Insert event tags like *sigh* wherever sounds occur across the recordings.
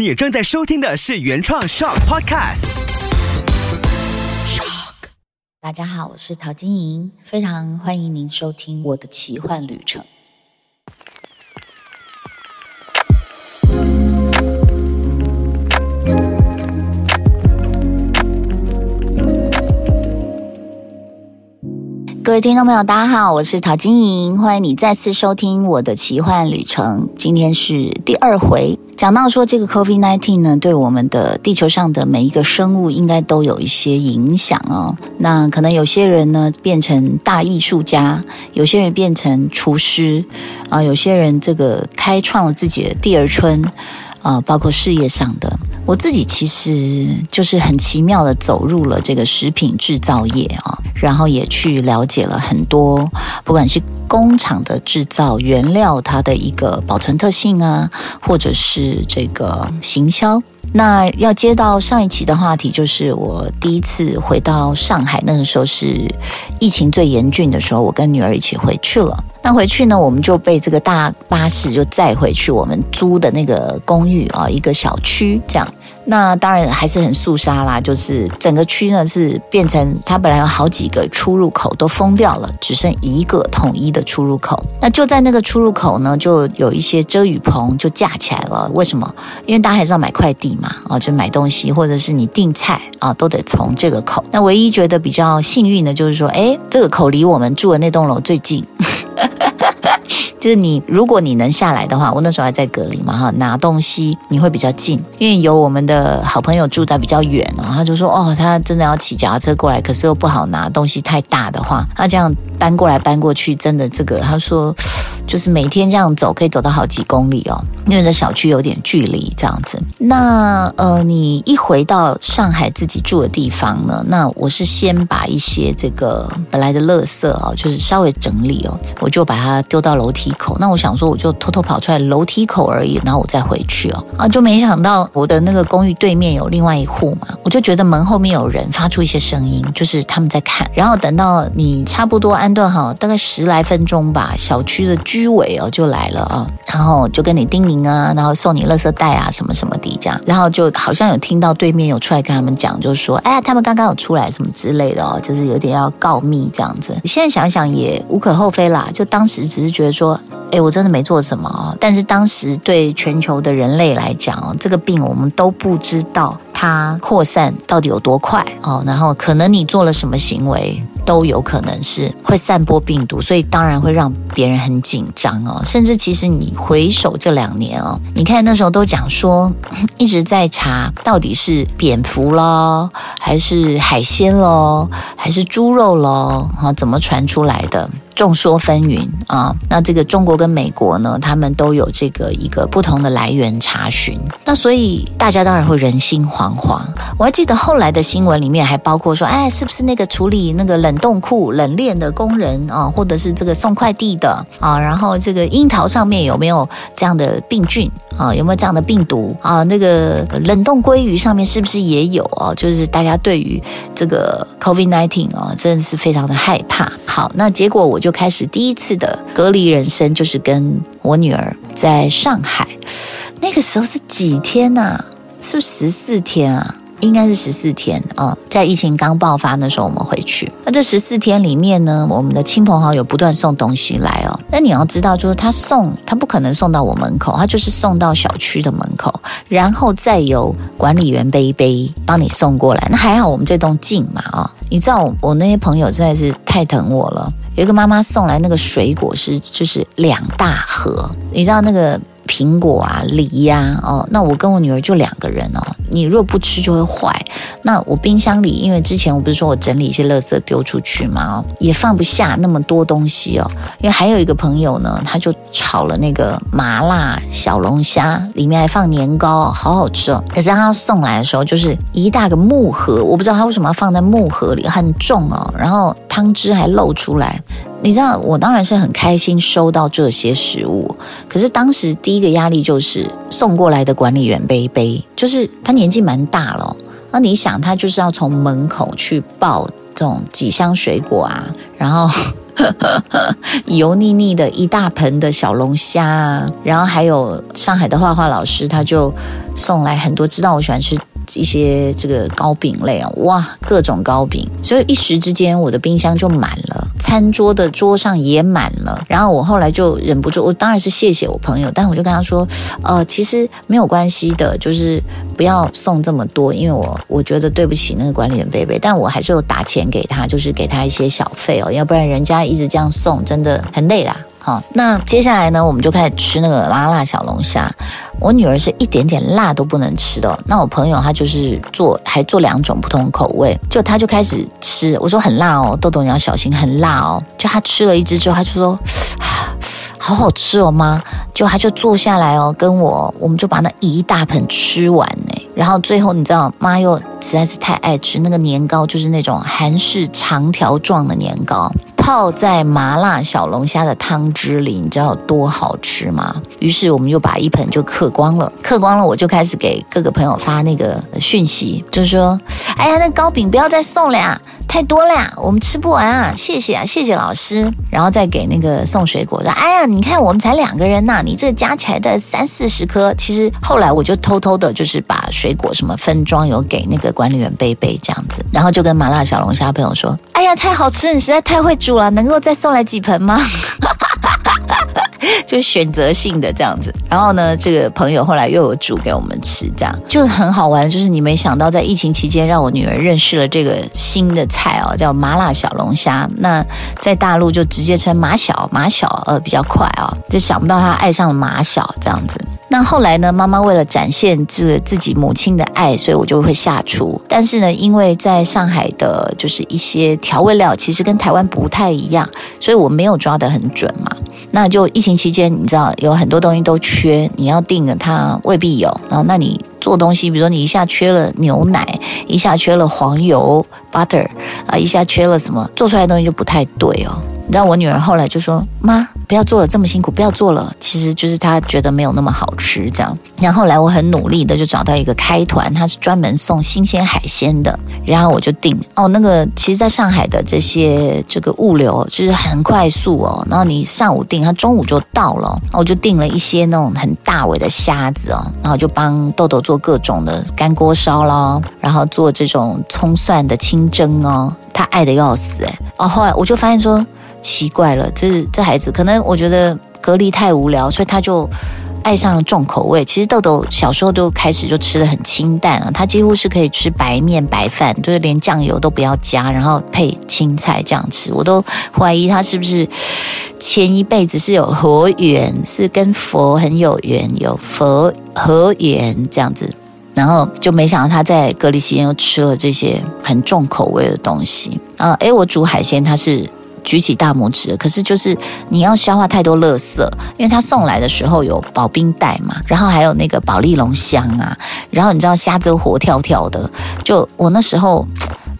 你正在收听的是原创 Shock Podcast。Shock，大家好，我是陶晶莹，非常欢迎您收听我的奇幻旅程。听众朋友，大家好，我是陶晶莹，欢迎你再次收听我的奇幻旅程。今天是第二回，讲到说这个 COVID-19 呢，对我们的地球上的每一个生物应该都有一些影响哦。那可能有些人呢变成大艺术家，有些人变成厨师啊，有些人这个开创了自己的第二春啊，包括事业上的。我自己其实就是很奇妙的走入了这个食品制造业啊，然后也去了解了很多，不管是工厂的制造原料它的一个保存特性啊，或者是这个行销。那要接到上一期的话题，就是我第一次回到上海，那个时候是疫情最严峻的时候，我跟女儿一起回去了。那回去呢，我们就被这个大巴士就载回去我们租的那个公寓啊，一个小区这样。那当然还是很肃杀啦，就是整个区呢是变成它本来有好几个出入口都封掉了，只剩一个统一的出入口。那就在那个出入口呢，就有一些遮雨棚就架起来了。为什么？因为大家还是要买快递嘛，啊，就买东西或者是你订菜啊，都得从这个口。那唯一觉得比较幸运的，就是说，哎，这个口离我们住的那栋楼最近。就是你，如果你能下来的话，我那时候还在隔离嘛哈，拿东西你会比较近，因为有我们的好朋友住在比较远哦，他就说哦，他真的要骑脚踏车过来，可是又不好拿东西太大的话，他这样搬过来搬过去，真的这个他说。就是每天这样走，可以走到好几公里哦，因为这小区有点距离这样子。那呃，你一回到上海自己住的地方呢，那我是先把一些这个本来的垃圾哦，就是稍微整理哦，我就把它丢到楼梯口。那我想说，我就偷偷跑出来楼梯口而已，然后我再回去哦。啊，就没想到我的那个公寓对面有另外一户嘛，我就觉得门后面有人发出一些声音，就是他们在看。然后等到你差不多安顿好，大概十来分钟吧，小区的居居委哦就来了啊，然后就跟你叮咛啊，然后送你垃圾袋啊什么什么的这样，然后就好像有听到对面有出来跟他们讲，就说，哎，他们刚刚有出来什么之类的哦，就是有点要告密这样子。现在想想也无可厚非啦，就当时只是觉得说，哎，我真的没做什么哦，但是当时对全球的人类来讲哦，这个病我们都不知道它扩散到底有多快哦，然后可能你做了什么行为。都有可能是会散播病毒，所以当然会让别人很紧张哦。甚至其实你回首这两年哦，你看那时候都讲说 *laughs* 一直在查到底是蝙蝠咯，还是海鲜咯，还是猪肉咯，啊，怎么传出来的？众说纷纭啊，那这个中国跟美国呢，他们都有这个一个不同的来源查询，那所以大家当然会人心惶惶。我还记得后来的新闻里面还包括说，哎，是不是那个处理那个冷冻库冷链的工人啊，或者是这个送快递的啊，然后这个樱桃上面有没有这样的病菌啊，有没有这样的病毒啊？那个冷冻鲑鱼上面是不是也有啊？就是大家对于这个 COVID nineteen 啊，真的是非常的害怕。好，那结果我就。开始第一次的隔离人生，就是跟我女儿在上海。那个时候是几天呐？是不是十四天啊？应该是十四天哦。在疫情刚爆发的时候，我们回去。那这十四天里面呢，我们的亲朋好友不断送东西来哦。那你要知道，就是他送，他不可能送到我门口，他就是送到小区的门口，然后再由管理员背一背帮你送过来。那还好，我们这栋近嘛啊。你知道，我那些朋友实在是太疼我了。有一个妈妈送来那个水果是就是两大盒，你知道那个苹果啊、梨呀，哦，那我跟我女儿就两个人哦，你如果不吃就会坏。那我冰箱里，因为之前我不是说我整理一些垃圾丢出去嘛，哦，也放不下那么多东西哦。因为还有一个朋友呢，他就炒了那个麻辣小龙虾，里面还放年糕，好好吃哦。可是他送来的时候就是一大个木盒，我不知道他为什么要放在木盒里，很重哦，然后汤汁还漏出来。你知道，我当然是很开心收到这些食物，可是当时第一个压力就是送过来的管理员背背，就是他年纪蛮大了，那你想他就是要从门口去抱这种几箱水果啊，然后 *laughs* 油腻腻的一大盆的小龙虾啊，然后还有上海的画画老师，他就送来很多，知道我喜欢吃。一些这个糕饼类啊，哇，各种糕饼，所以一时之间我的冰箱就满了，餐桌的桌上也满了。然后我后来就忍不住，我当然是谢谢我朋友，但我就跟他说，呃，其实没有关系的，就是不要送这么多，因为我我觉得对不起那个管理员贝贝，但我还是有打钱给他，就是给他一些小费哦，要不然人家一直这样送，真的很累啦。好，那接下来呢，我们就开始吃那个麻辣小龙虾。我女儿是一点点辣都不能吃的。那我朋友他就是做，还做两种不同口味，就他就开始吃。我说很辣哦，豆豆你要小心，很辣哦。就他吃了一只之后，他就说，好好吃哦妈。就他就坐下来哦，跟我，我们就把那一大盆吃完呢。然后最后你知道，妈又实在是太爱吃那个年糕，就是那种韩式长条状的年糕。泡在麻辣小龙虾的汤汁里，你知道有多好吃吗？于是我们就把一盆就嗑光了，嗑光了，我就开始给各个朋友发那个讯息，就是说，哎呀，那糕饼不要再送了呀，太多了呀，我们吃不完啊，谢谢啊，谢谢老师。然后再给那个送水果说，哎呀，你看我们才两个人呐，你这加起来的三四十颗。其实后来我就偷偷的，就是把水果什么分装有给那个管理员贝贝这样子，然后就跟麻辣小龙虾朋友说，哎呀，太好吃，你实在太会煮了。能够再送来几盆吗？*laughs* 就选择性的这样子，然后呢，这个朋友后来又有煮给我们吃，这样就很好玩。就是你没想到，在疫情期间，让我女儿认识了这个新的菜菜哦，叫麻辣小龙虾。那在大陆就直接称马小马小，呃，比较快哦，就想不到他爱上了马小这样子。那后来呢？妈妈为了展现这自己母亲的爱，所以我就会下厨。但是呢，因为在上海的，就是一些调味料其实跟台湾不太一样，所以我没有抓得很准嘛。那就疫情期间，你知道有很多东西都缺，你要订的它未必有。然后，那你做东西，比如说你一下缺了牛奶，一下缺了黄油 （butter） 啊，一下缺了什么，做出来的东西就不太对哦。你知道我女儿后来就说：“妈，不要做了，这么辛苦，不要做了。”其实就是他觉得没有那么好吃这样。然后后来我很努力的就找到一个开团，他是专门送新鲜海鲜的。然后我就订哦，那个其实在上海的这些这个物流就是很快速哦。然后你上午订，他中午就到了。我就订了一些那种很大尾的虾子哦，然后就帮豆豆做各种的干锅烧咯，然后做这种葱蒜的清蒸哦，他爱的要死哎。哦，后来我就发现说。奇怪了，这这孩子可能我觉得隔离太无聊，所以他就爱上了重口味。其实豆豆小时候就开始就吃的很清淡啊，他几乎是可以吃白面白饭，就是连酱油都不要加，然后配青菜这样吃。我都怀疑他是不是前一辈子是有佛缘，是跟佛很有缘，有佛和缘这样子，然后就没想到他在隔离期间又吃了这些很重口味的东西啊！诶，我煮海鲜他是。举起大拇指，可是就是你要消化太多垃圾，因为他送来的时候有保冰袋嘛，然后还有那个保利龙箱啊，然后你知道虾子活跳跳的，就我那时候。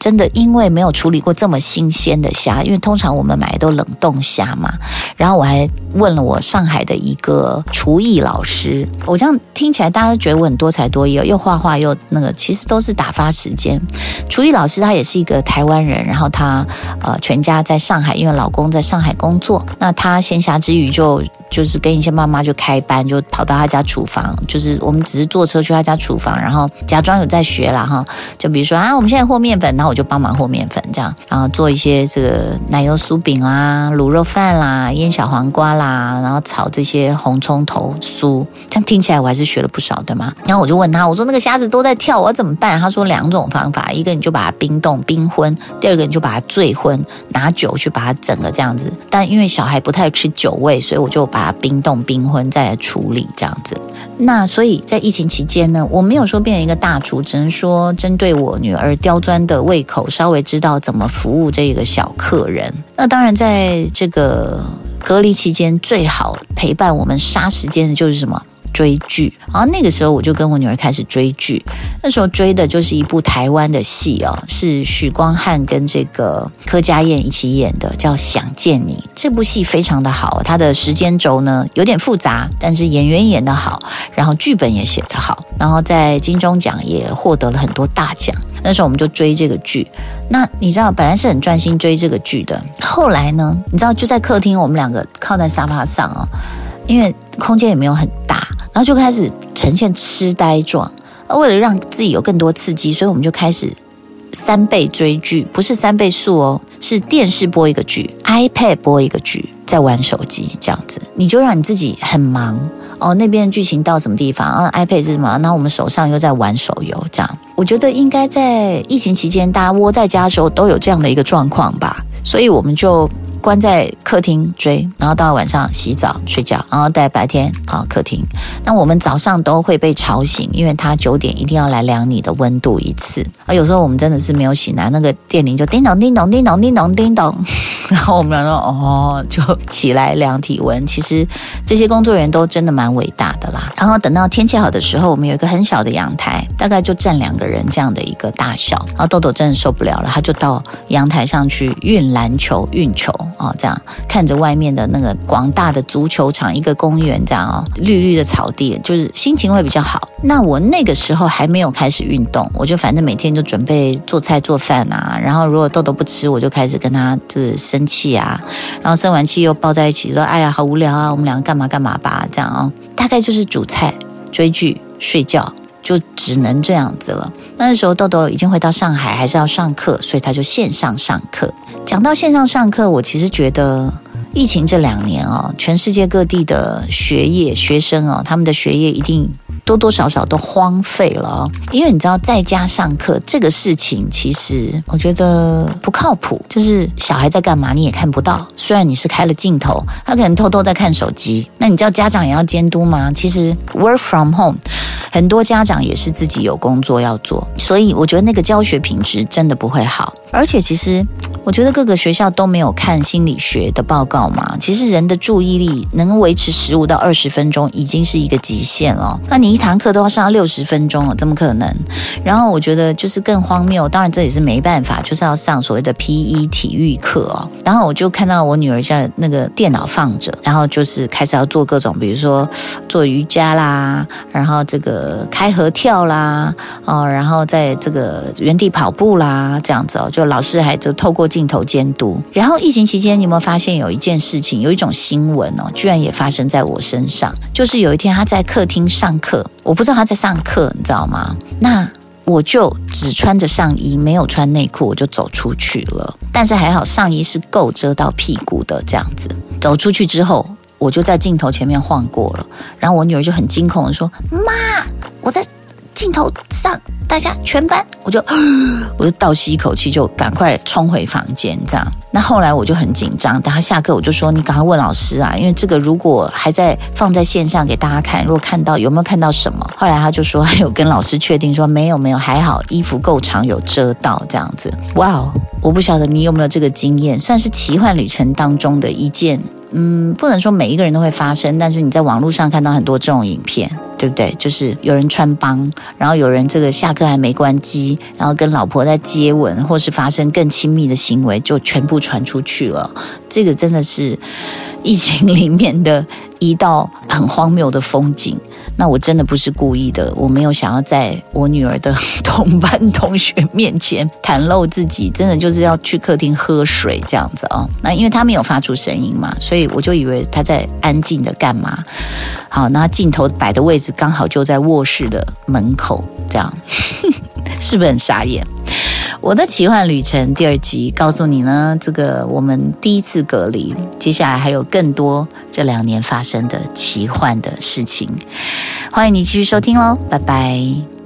真的，因为没有处理过这么新鲜的虾，因为通常我们买的都冷冻虾嘛。然后我还问了我上海的一个厨艺老师，我这样听起来大家都觉得我很多才多艺哦，又画画又那个，其实都是打发时间。厨艺老师他也是一个台湾人，然后他呃全家在上海，因为老公在上海工作，那他闲暇之余就。就是跟一些妈妈就开班，就跑到他家厨房，就是我们只是坐车去他家厨房，然后假装有在学啦哈。就比如说啊，我们现在和面粉，然后我就帮忙和面粉这样，然后做一些这个奶油酥饼啦、卤肉饭啦、腌小黄瓜啦，啦然后炒这些红葱头酥。这样听起来我还是学了不少，对吗？然后我就问他，我说那个虾子都在跳，我要怎么办？他说两种方法，一个你就把它冰冻冰荤，第二个你就把它醉荤，拿酒去把它整个这样子。但因为小孩不太吃酒味，所以我就把。它冰冻冰荤再来处理这样子，那所以在疫情期间呢，我没有说变成一个大厨，只能说针对我女儿刁钻的胃口，稍微知道怎么服务这个小客人。那当然，在这个隔离期间，最好陪伴我们杀时间的就是什么？追剧，然后那个时候我就跟我女儿开始追剧。那时候追的就是一部台湾的戏哦，是许光汉跟这个柯佳燕一起演的，叫《想见你》。这部戏非常的好，它的时间轴呢有点复杂，但是演员演的好，然后剧本也写得好，然后在金钟奖也获得了很多大奖。那时候我们就追这个剧。那你知道，本来是很专心追这个剧的，后来呢，你知道就在客厅，我们两个靠在沙发上哦，因为空间也没有很大，然后就开始呈现痴呆状。为了让自己有更多刺激，所以我们就开始三倍追剧，不是三倍速哦，是电视播一个剧，iPad 播一个剧，在玩手机这样子，你就让你自己很忙哦。那边的剧情到什么地方啊？iPad 是什么？那我们手上又在玩手游，这样，我觉得应该在疫情期间，大家窝在家的时候都有这样的一个状况吧，所以我们就。关在客厅追，然后到了晚上洗澡睡觉，然后在白天啊客厅。那我们早上都会被吵醒，因为他九点一定要来量你的温度一次。啊，有时候我们真的是没有醒来，那个电铃就叮咚叮咚叮咚叮咚叮咚，然后我们说哦，就起来量体温。其实这些工作人员都真的蛮伟大的啦。然后等到天气好的时候，我们有一个很小的阳台，大概就站两个人这样的一个大小。然后豆豆真的受不了了，他就到阳台上去运篮球、运球。哦，这样看着外面的那个广大的足球场，一个公园这样哦，绿绿的草地，就是心情会比较好。那我那个时候还没有开始运动，我就反正每天就准备做菜做饭啊。然后如果豆豆不吃，我就开始跟他就是生气啊。然后生完气又抱在一起说：“哎呀，好无聊啊，我们两个干嘛干嘛吧。”这样哦，大概就是煮菜、追剧、睡觉。就只能这样子了。那时候豆豆已经回到上海，还是要上课，所以他就线上上课。讲到线上上课，我其实觉得疫情这两年哦，全世界各地的学业学生哦，他们的学业一定。多多少少都荒废了哦，因为你知道在家上课这个事情，其实我觉得不靠谱。就是小孩在干嘛你也看不到，虽然你是开了镜头，他可能偷偷在看手机。那你知道家长也要监督吗？其实 work from home，很多家长也是自己有工作要做，所以我觉得那个教学品质真的不会好。而且其实我觉得各个学校都没有看心理学的报告嘛。其实人的注意力能维持十五到二十分钟已经是一个极限了。那你。一堂课都要上六十分钟了，怎么可能？然后我觉得就是更荒谬，当然这也是没办法，就是要上所谓的 P.E. 体育课哦。然后我就看到我女儿在那个电脑放着，然后就是开始要做各种，比如说做瑜伽啦，然后这个开合跳啦，哦，然后在这个原地跑步啦，这样子哦，就老师还就透过镜头监督。然后疫情期间，你有没有发现有一件事情，有一种新闻哦，居然也发生在我身上，就是有一天他在客厅上课。我不知道他在上课，你知道吗？那我就只穿着上衣，没有穿内裤，我就走出去了。但是还好，上衣是够遮到屁股的，这样子走出去之后，我就在镜头前面晃过了。然后我女儿就很惊恐的说：“妈，我在。”镜头上，大家全班，我就 *gasps* 我就倒吸一口气，就赶快冲回房间。这样，那后来我就很紧张。等他下课，我就说：“你赶快问老师啊，因为这个如果还在放在线上给大家看，如果看到有没有看到什么？” *laughs* 后来他就说：“还有跟老师确定说没有没有，还好衣服够长，有遮到这样子。”哇哦，我不晓得你有没有这个经验，算是奇幻旅程当中的一件。嗯，不能说每一个人都会发生，但是你在网络上看到很多这种影片。对不对？就是有人穿帮，然后有人这个下课还没关机，然后跟老婆在接吻，或是发生更亲密的行为，就全部传出去了。这个真的是疫情里面的一道很荒谬的风景。那我真的不是故意的，我没有想要在我女儿的同班同学面前袒露自己，真的就是要去客厅喝水这样子哦。那因为她没有发出声音嘛，所以我就以为她在安静的干嘛。好，那镜头摆的位置刚好就在卧室的门口，这样 *laughs* 是不是很傻眼？我的奇幻旅程第二集告诉你呢，这个我们第一次隔离，接下来还有更多这两年发生的奇幻的事情，欢迎你继续收听喽，拜拜。